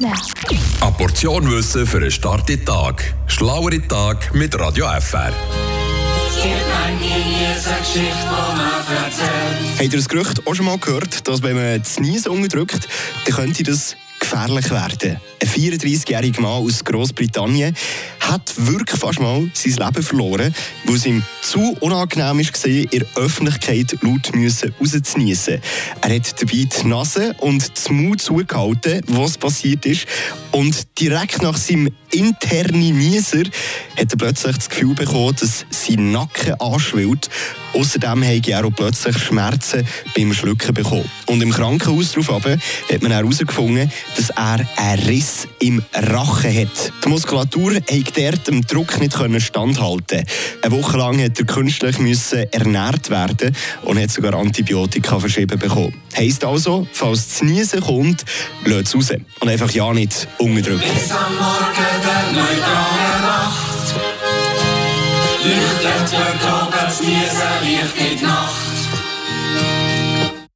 Now. Eine Portion Wissen für einen starken Tag. Schlauere Tag mit Radio FR. Habt ihr das Gerücht auch schon mal gehört, dass wenn man das Niesen unterdrückt, dann könnte das gefährlich werden? Ein 34-jähriger Mann aus Großbritannien hat wirklich fast mal sein Leben verloren, weil es ihm zu unangenehm war, in der Öffentlichkeit laut müssen rauszuniessen. Er hat dabei die Nase und das Mund zugehalten, was passiert ist. Und direkt nach seinem internen Nieser hat er plötzlich das Gefühl bekommen, dass sein Nacken anschwillt. Außerdem hatte er auch plötzlich Schmerzen beim Schlucken bekommen. Und im Krankenhaus daraufhin hat man herausgefunden, dass er einen Riss im Rachen hat. Die Muskulatur dort dem Druck nicht standhalten Eine Woche lang hat er künstlich müssen ernährt werden und hat sogar Antibiotika verschrieben bekommen. Heisst also, falls das Niesen kommt, lasst es raus. Und einfach ja nicht unterdrücken. Bis am Morgen der neutralen Nacht. Leuchtet dort oben das Niesen, Licht in die Nacht.